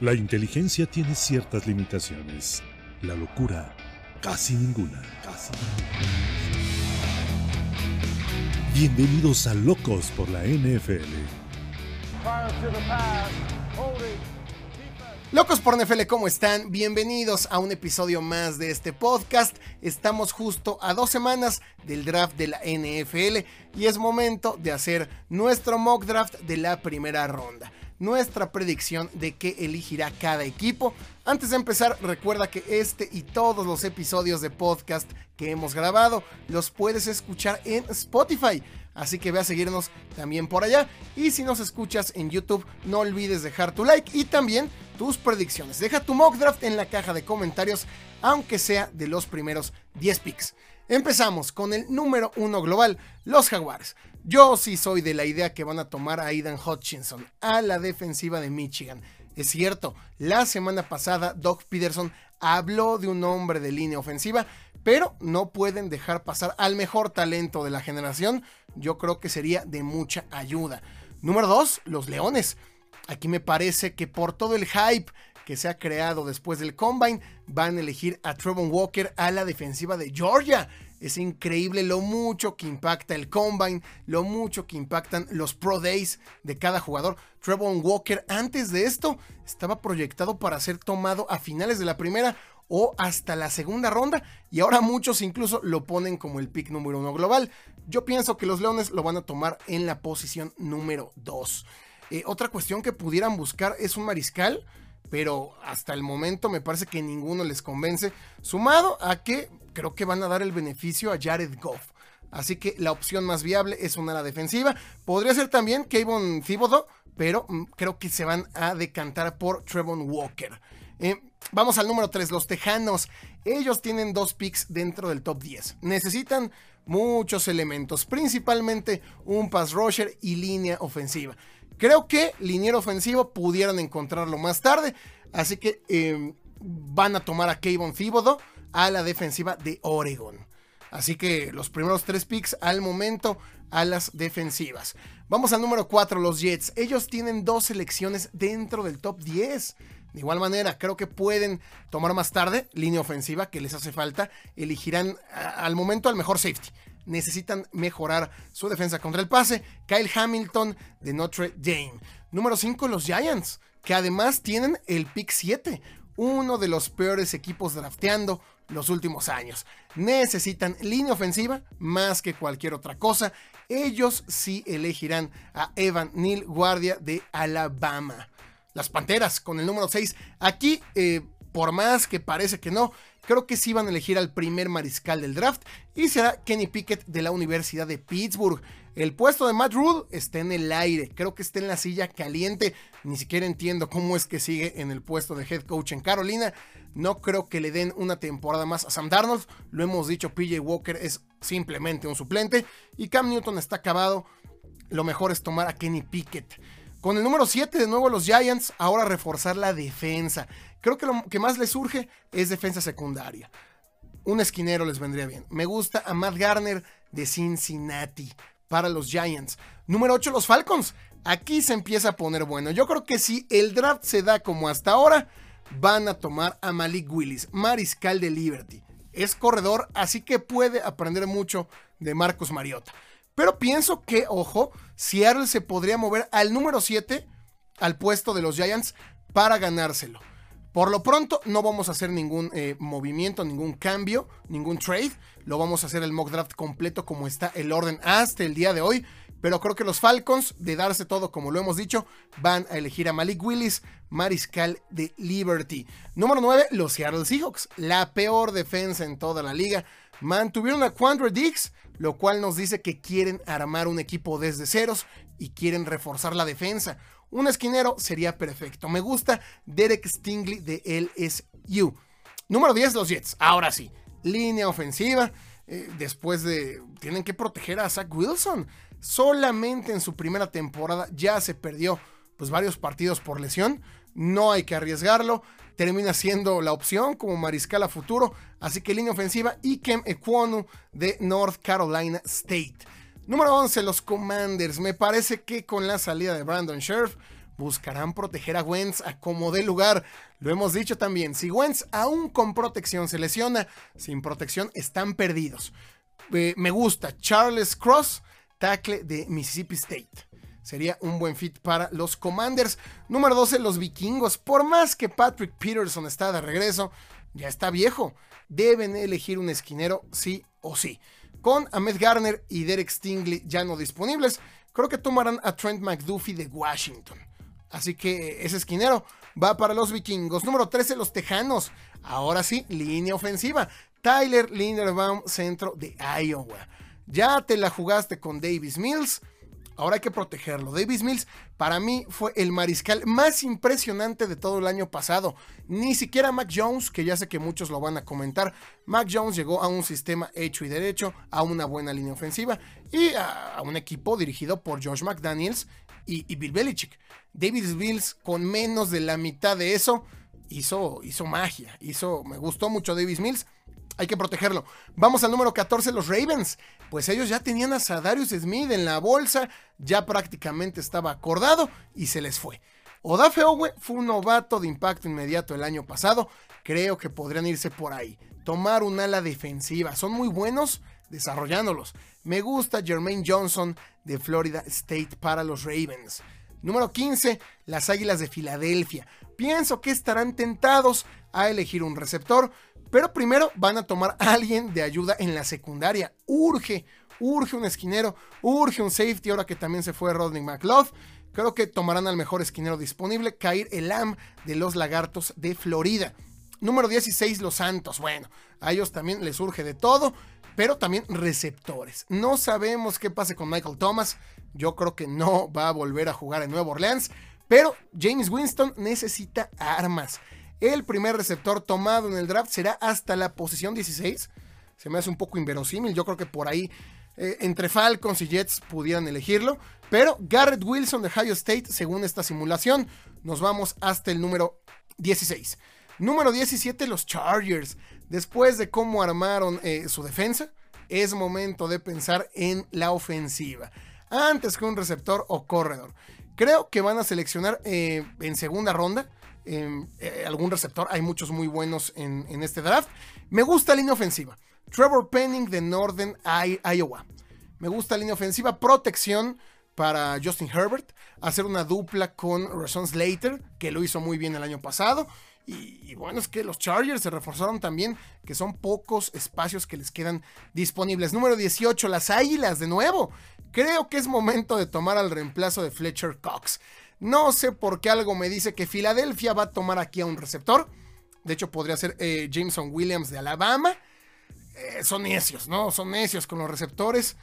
La inteligencia tiene ciertas limitaciones. La locura, casi ninguna. Bienvenidos a Locos por la NFL. Locos por NFL, ¿cómo están? Bienvenidos a un episodio más de este podcast. Estamos justo a dos semanas del draft de la NFL y es momento de hacer nuestro mock draft de la primera ronda nuestra predicción de qué elegirá cada equipo. Antes de empezar, recuerda que este y todos los episodios de podcast que hemos grabado los puedes escuchar en Spotify. Así que ve a seguirnos también por allá. Y si nos escuchas en YouTube, no olvides dejar tu like y también tus predicciones. Deja tu mock draft en la caja de comentarios, aunque sea de los primeros 10 picks. Empezamos con el número 1 global, los Jaguares. Yo sí soy de la idea que van a tomar a Aidan Hutchinson a la defensiva de Michigan. Es cierto, la semana pasada Doug Peterson habló de un hombre de línea ofensiva, pero no pueden dejar pasar al mejor talento de la generación. Yo creo que sería de mucha ayuda. Número 2, los Leones. Aquí me parece que por todo el hype que se ha creado después del combine, van a elegir a Trevon Walker a la defensiva de Georgia. Es increíble lo mucho que impacta el combine, lo mucho que impactan los pro days de cada jugador. Trevon Walker antes de esto estaba proyectado para ser tomado a finales de la primera o hasta la segunda ronda y ahora muchos incluso lo ponen como el pick número uno global. Yo pienso que los Leones lo van a tomar en la posición número 2. Eh, otra cuestión que pudieran buscar es un mariscal pero hasta el momento me parece que ninguno les convence, sumado a que creo que van a dar el beneficio a Jared Goff. Así que la opción más viable es una ala defensiva. Podría ser también Kayvon Thibodeau, pero mm, creo que se van a decantar por Trevon Walker. Eh, vamos al número 3, los Tejanos. Ellos tienen dos picks dentro del top 10. Necesitan muchos elementos, principalmente un pass rusher y línea ofensiva. Creo que liniero ofensivo pudieran encontrarlo más tarde, así que em, van a tomar a Kayvon Thibodeau a la defensiva de Oregon. Así que los primeros tres picks al momento a las defensivas. Vamos al número 4, los Jets. Ellos tienen dos selecciones dentro del top 10. De igual manera, creo que pueden tomar más tarde línea ofensiva que les hace falta. Elegirán al momento al mejor safety necesitan mejorar su defensa contra el pase. Kyle Hamilton de Notre Dame. Número 5, los Giants, que además tienen el pick 7, uno de los peores equipos drafteando los últimos años. Necesitan línea ofensiva más que cualquier otra cosa. Ellos sí elegirán a Evan Neal, guardia de Alabama. Las Panteras con el número 6. Aquí, eh, por más que parece que no, creo que sí van a elegir al primer mariscal del draft y será Kenny Pickett de la Universidad de Pittsburgh. El puesto de Matt Rule está en el aire, creo que está en la silla caliente. Ni siquiera entiendo cómo es que sigue en el puesto de head coach en Carolina. No creo que le den una temporada más a Sam Darnold. Lo hemos dicho, PJ Walker es simplemente un suplente y Cam Newton está acabado. Lo mejor es tomar a Kenny Pickett. Con el número 7 de nuevo los Giants, ahora reforzar la defensa. Creo que lo que más les surge es defensa secundaria. Un esquinero les vendría bien. Me gusta a Matt Garner de Cincinnati para los Giants. Número 8, los Falcons. Aquí se empieza a poner bueno. Yo creo que si el draft se da como hasta ahora, van a tomar a Malik Willis, mariscal de Liberty. Es corredor, así que puede aprender mucho de Marcos Mariota. Pero pienso que, ojo, Seattle se podría mover al número 7, al puesto de los Giants, para ganárselo. Por lo pronto no vamos a hacer ningún eh, movimiento, ningún cambio, ningún trade. Lo vamos a hacer el mock draft completo como está el orden hasta el día de hoy. Pero creo que los Falcons, de darse todo como lo hemos dicho, van a elegir a Malik Willis, mariscal de Liberty. Número 9, los Seattle Seahawks, la peor defensa en toda la liga. Mantuvieron a Quandre Diggs, lo cual nos dice que quieren armar un equipo desde ceros y quieren reforzar la defensa. Un esquinero sería perfecto. Me gusta Derek Stingley de LSU. Número 10, los Jets. Ahora sí, línea ofensiva. Eh, después de... Tienen que proteger a Zach Wilson. Solamente en su primera temporada ya se perdió pues varios partidos por lesión. No hay que arriesgarlo. Termina siendo la opción como mariscal a futuro. Así que línea ofensiva. Ikem Ekwonu de North Carolina State. Número 11, los Commanders. Me parece que con la salida de Brandon Scherf buscarán proteger a Wentz a como dé lugar. Lo hemos dicho también, si Wentz aún con protección se lesiona, sin protección están perdidos. Eh, me gusta Charles Cross, tackle de Mississippi State. Sería un buen fit para los Commanders. Número 12, los vikingos. Por más que Patrick Peterson está de regreso, ya está viejo. Deben elegir un esquinero sí o sí. Con Ahmed Garner y Derek Stingley ya no disponibles, creo que tomarán a Trent McDuffie de Washington. Así que ese esquinero va para los vikingos. Número 13, los tejanos. Ahora sí, línea ofensiva. Tyler Linderbaum, centro de Iowa. Ya te la jugaste con Davis Mills. Ahora hay que protegerlo. Davis Mills para mí fue el mariscal más impresionante de todo el año pasado. Ni siquiera Mac Jones, que ya sé que muchos lo van a comentar. Mac Jones llegó a un sistema hecho y derecho, a una buena línea ofensiva y a, un equipo dirigido por Josh McDaniels y, Bill Belichick. Davis Mills con menos de la mitad de eso hizo, hizo magia. Hizo, me gustó mucho Davis Mills hay que protegerlo. Vamos al número 14, los Ravens. Pues ellos ya tenían a Sadarius Smith en la bolsa, ya prácticamente estaba acordado y se les fue. Odafe Owe fue un novato de impacto inmediato el año pasado. Creo que podrían irse por ahí. Tomar un ala defensiva. Son muy buenos desarrollándolos. Me gusta Jermaine Johnson de Florida State para los Ravens. Número 15, las Águilas de Filadelfia. Pienso que estarán tentados a elegir un receptor, pero primero van a tomar a alguien de ayuda en la secundaria. Urge, urge un esquinero, urge un safety, ahora que también se fue Rodney McLeod. Creo que tomarán al mejor esquinero disponible, Kair Elam de los Lagartos de Florida. Número 16, los Santos. Bueno, a ellos también les urge de todo, pero también receptores. No sabemos qué pase con Michael Thomas. Yo creo que no va a volver a jugar en Nueva Orleans. Pero James Winston necesita armas. El primer receptor tomado en el draft será hasta la posición 16. Se me hace un poco inverosímil. Yo creo que por ahí eh, entre Falcons y Jets pudieran elegirlo. Pero Garrett Wilson de Ohio State, según esta simulación, nos vamos hasta el número 16. Número 17, los Chargers. Después de cómo armaron eh, su defensa, es momento de pensar en la ofensiva. Antes que un receptor o corredor. Creo que van a seleccionar eh, en segunda ronda eh, algún receptor. Hay muchos muy buenos en, este draft. Me gusta la línea ofensiva. Trevor Penning de Northern Iowa. Me gusta la línea ofensiva. Protección para Justin Herbert. Hacer una dupla con Rashawn Slater, que lo hizo muy bien el año pasado. Y, bueno, es que los Chargers se reforzaron también, que son pocos espacios que les quedan disponibles. Número 18, las Águilas, de nuevo. Creo que es momento de tomar al reemplazo de Fletcher Cox. No sé por qué algo me dice que Filadelfia va a tomar aquí a un receptor. De hecho, podría ser eh, Jameson Williams de Alabama. Eh, son necios, ¿no? Son necios con los receptores.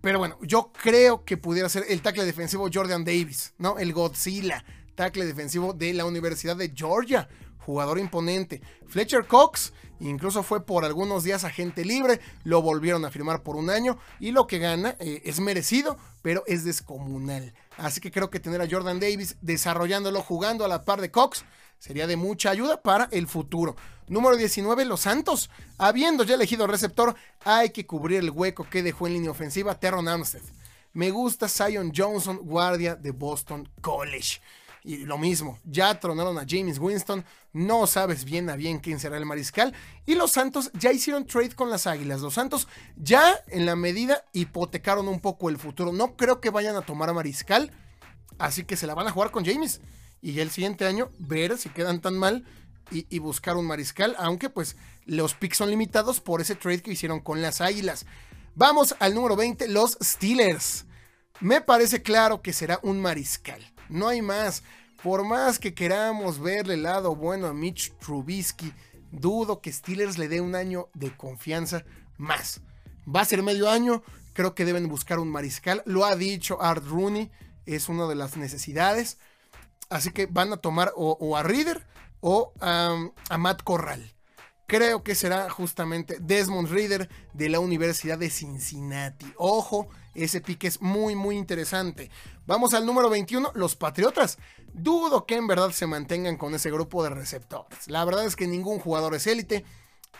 Pero bueno, yo creo que pudiera ser el tackle defensivo Jordan Davis, ¿no? El Godzilla, tackle defensivo de la Universidad de Georgia. Jugador imponente. Fletcher Cox incluso fue por algunos días agente libre, lo volvieron a firmar por un año y lo que gana eh, es merecido, pero es descomunal. Así que creo que tener a Jordan Davis desarrollándolo, jugando a la par de Cox, sería de mucha ayuda para el futuro. Número 19, Los Santos. Habiendo ya elegido receptor, hay que cubrir el hueco que dejó en línea ofensiva Terron Armstead. Me gusta Zion Johnson, guardia de Boston College. Y lo mismo, ya tronaron a James Winston, no sabes bien a bien quién será el mariscal. Y los Santos ya hicieron trade con las Águilas. Los Santos ya en la medida hipotecaron un poco el futuro. No creo que vayan a tomar a mariscal, así que se la van a jugar con James. Y el siguiente año ver si quedan tan mal y, y buscar un mariscal, aunque pues los picks son limitados por ese trade que hicieron con las Águilas. Vamos al número 20, los Steelers. Me parece claro que será un mariscal. No hay más. Por más que queramos verle el lado bueno a Mitch Trubisky, dudo que Steelers le dé un año de confianza más. Va a ser medio año, creo que deben buscar un mariscal. Lo ha dicho Art Rooney, es una de las necesidades. Así que van a tomar o, a Reader o a Matt Corral. Creo que será justamente Desmond Reader de la Universidad de Cincinnati. Ojo, ese pique es muy, muy interesante. Vamos al número 21, los Patriotas. Dudo que en verdad se mantengan con ese grupo de receptores. La verdad es que ningún jugador es élite.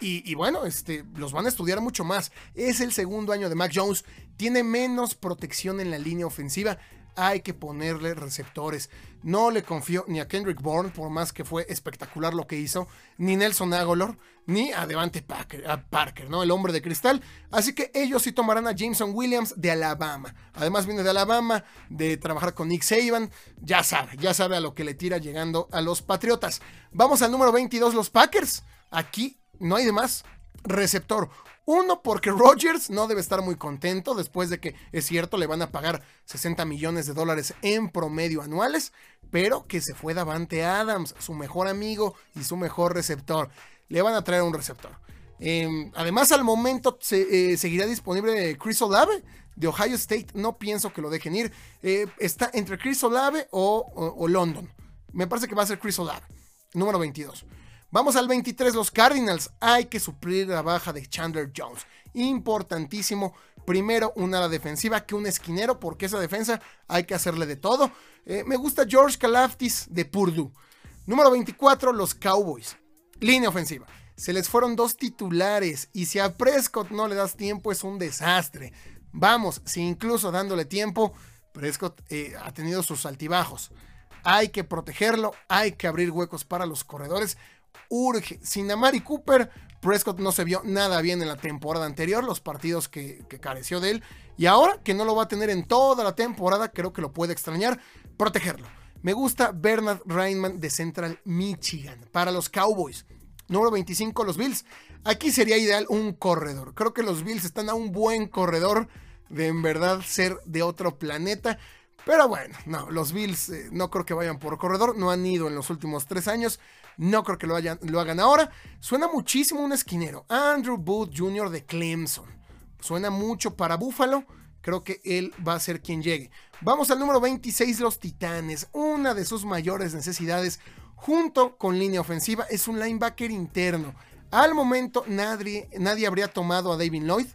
Y, bueno, este, los van a estudiar mucho más. Es el segundo año de Mac Jones. Tiene menos protección en la línea ofensiva. Hay que ponerle receptores. No le confío ni a Kendrick Bourne, por más que fue espectacular lo que hizo, ni Nelson Agolor, ni a Devante Parker, a Parker, ¿no? El hombre de cristal. Así que ellos sí tomarán a Jameson Williams de Alabama. Además viene de Alabama, de trabajar con Nick Saban. Ya sabe, ya sabe a lo que le tira llegando a los Patriotas. Vamos al número 22, los Packers. Aquí no hay de más. Receptor. Uno, porque Rodgers no debe estar muy contento después de que, es cierto, le van a pagar 60 millones de dólares en promedio anuales, pero que se fue Davante Adams, su mejor amigo y su mejor receptor. Le van a traer un receptor. Em, además, al momento se, eh, seguirá disponible Chris Olave de Ohio State. No pienso que lo dejen ir. Eh, está entre Chris Olave o, o London. Me parece que va a ser Chris Olave, número 22. Vamos al 23, los Cardinals. Hay que suplir la baja de Chandler Jones. Importantísimo. Primero, una ala defensiva que un esquinero, porque esa defensa hay que hacerle de todo. Eh, me gusta George Kalaftis de Purdue. Número 24, los Cowboys. Línea ofensiva. Se les fueron dos titulares y si a Prescott no le das tiempo es un desastre. Vamos, si incluso dándole tiempo, Prescott eh, ha tenido sus altibajos. Hay que protegerlo, hay que abrir huecos para los corredores urge. Sin Amari Cooper, Prescott no se vio nada bien en la temporada anterior, los partidos que, careció de él. Y ahora que no lo va a tener en toda la temporada, creo que lo puede extrañar. Protegerlo. Me gusta Bernard Reinman de Central Michigan para los Cowboys. Número 25, los Bills. Aquí sería ideal un corredor. Creo que los Bills están a un buen corredor de en verdad ser de otro planeta. Pero bueno, no, los Bills eh, no creo que vayan por corredor. No han ido en los últimos tres años. No creo que lo, lo hagan ahora. Suena muchísimo un esquinero. Andrew Booth Jr. de Clemson. Suena mucho para Buffalo. Creo que él va a ser quien llegue. Vamos al número 26, los Titanes. Una de sus mayores necesidades, junto con línea ofensiva, es un linebacker interno. Al momento, nadie, nadie habría tomado a David Lloyd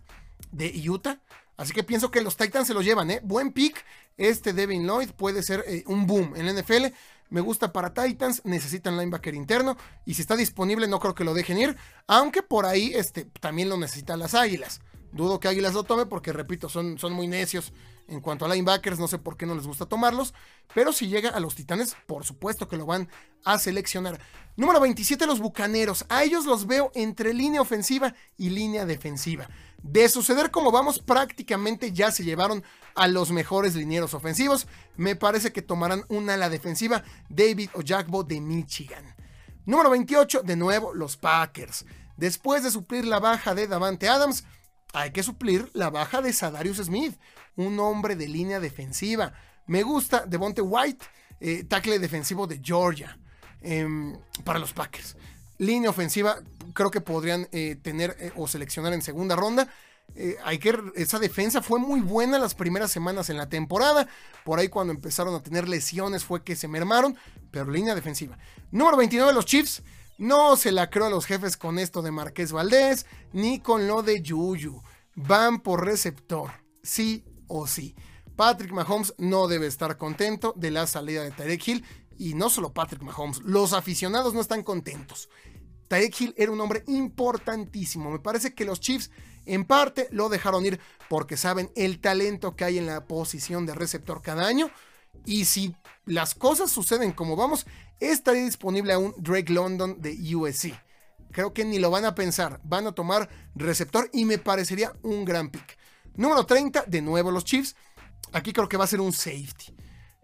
de Utah. Así que pienso que los Titans se lo llevan, ¿eh? Buen pick. Este Devin Lloyd puede ser eh, un boom en la NFL. Me gusta para Titans, necesitan linebacker interno y si está disponible no creo que lo dejen ir, aunque por ahí este, también lo necesitan las Águilas. Dudo que Águilas lo tome porque, repito, son, son muy necios en cuanto a linebackers, no sé por qué no les gusta tomarlos, pero si llega a los Titanes, por supuesto que lo van a seleccionar. Número 27, los Bucaneros. A ellos los veo entre línea ofensiva y línea defensiva. De suceder como vamos, prácticamente ya se llevaron a los mejores linieros ofensivos. Me parece que tomarán una ala defensiva David Ojagbo de Michigan. Número 28, de nuevo, los Packers. Después de suplir la baja de Davante Adams, hay que suplir la baja de Sadarius Smith, un hombre de línea defensiva. Me gusta Devonte White, eh, tackle defensivo de Georgia, em, para los Packers. Línea ofensiva, creo que podrían eh, tener eh, o seleccionar en segunda ronda. Hay que, esa defensa fue muy buena las primeras semanas en la temporada. Por ahí cuando empezaron a tener lesiones fue que se mermaron, pero línea defensiva. Número 29, los Chiefs. No se la creo a los jefes con esto de Marqués Valdés, ni con lo de Yuyu. Van por receptor, sí o sí. Patrick Mahomes no debe estar contento de la salida de Tarek Hill. Y no solo Patrick Mahomes, los aficionados no están contentos. Tarek Hill era un hombre importantísimo. Me parece que los Chiefs en parte lo dejaron ir porque saben el talento que hay en la posición de receptor cada año. Y si las cosas suceden como vamos, estaría disponible a un Drake London de USC. Creo que ni lo van a pensar, van a tomar receptor y me parecería un gran pick. Número 30, de nuevo los Chiefs. Aquí creo que va a ser un safety.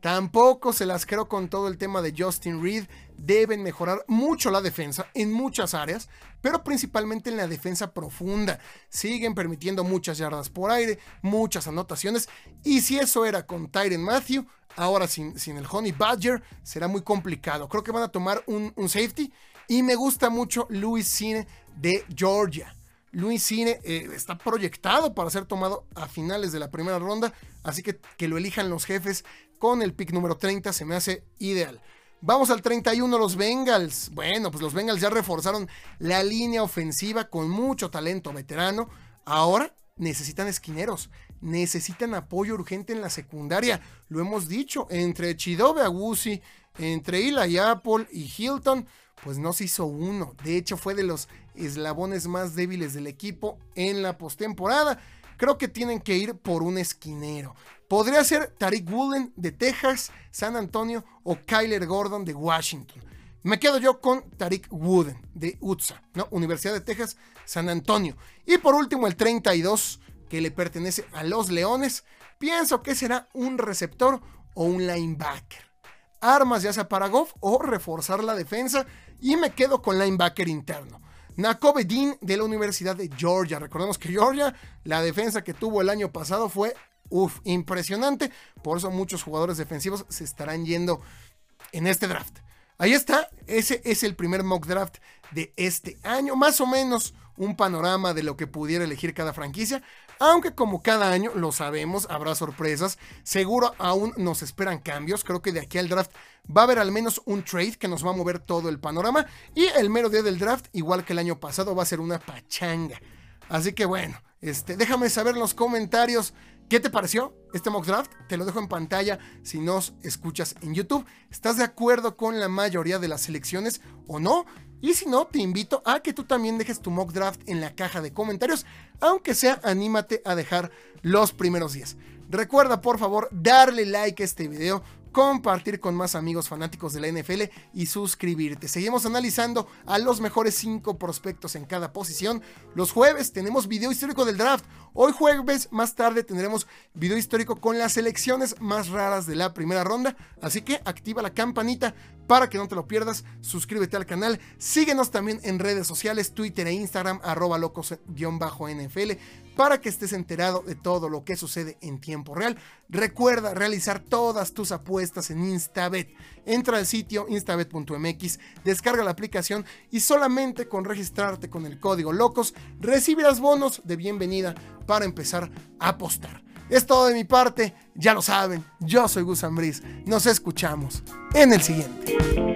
Tampoco se las creo con todo el tema de Justin Reed. Deben mejorar mucho la defensa en muchas áreas, pero principalmente en la defensa profunda. Siguen permitiendo muchas yardas por aire, muchas anotaciones. Y si eso era con Tyron Matthew, ahora sin, sin, el Honey Badger, será muy complicado. Creo que van a tomar un, safety. Y me gusta mucho Louis Cine de Georgia. Luis Cine eh, está proyectado para ser tomado a finales de la primera ronda, así que que lo elijan los jefes con el pick número 30 se me hace ideal. Vamos al 31, los Bengals. Bueno, pues los Bengals ya reforzaron la línea ofensiva con mucho talento veterano. Ahora necesitan esquineros, necesitan apoyo urgente en la secundaria. Lo hemos dicho, entre Chidobe Agusi, entre Eli Apple y Hilton, pues no se hizo uno. De hecho, fue de los eslabones más débiles del equipo en la postemporada. creo que tienen que ir por un esquinero. Podría ser Tariq Woolen de Texas, San Antonio o Kyler Gordon de Washington. Me quedo yo con Tariq Wooden de UTSA, ¿no? Universidad de Texas, San Antonio. Y por último, el 32, que le pertenece a los Leones. Pienso que será un receptor o un linebacker. Armas ya sea para Goff o reforzar la defensa. Y me quedo con linebacker interno. Nakobe Dean de la Universidad de Georgia. Recordemos que Georgia, la defensa que tuvo el año pasado fue uf, impresionante. Por eso muchos jugadores defensivos se estarán yendo en este draft. Ahí está, ese es el primer mock draft de este año, más o menos un panorama de lo que pudiera elegir cada franquicia, aunque como cada año lo sabemos, habrá sorpresas, seguro aún nos esperan cambios, creo que de aquí al draft va a haber al menos un trade que nos va a mover todo el panorama y el mero día del draft, igual que el año pasado, va a ser una pachanga. Así que bueno, este, déjame saber en los comentarios ¿Qué te pareció este mock draft? Te lo dejo en pantalla si nos escuchas en YouTube. ¿Estás de acuerdo con la mayoría de las selecciones o no? Y si no, te invito a que tú también dejes tu mock draft en la caja de comentarios, aunque sea anímate a dejar los primeros 10. Recuerda por favor darle like a este video, compartir con más amigos fanáticos de la NFL y suscribirte. Seguimos analizando a los mejores 5 prospectos en cada posición. Los jueves tenemos video histórico del draft. Hoy jueves más tarde tendremos video histórico con las selecciones más raras de la primera ronda. Así que activa la campanita para que no te lo pierdas. Suscríbete al canal. Síguenos también en redes sociales, Twitter e Instagram, arroba locos-nfl para que estés enterado de todo lo que sucede en tiempo real. Recuerda realizar todas tus apuestas en Instabet. Entra al sitio instabet.mx, descarga la aplicación y solamente con registrarte con el código LOCOS recibirás bonos de bienvenida para empezar a apostar. Es todo de mi parte, ya lo saben, yo soy Gus Nos escuchamos en el siguiente.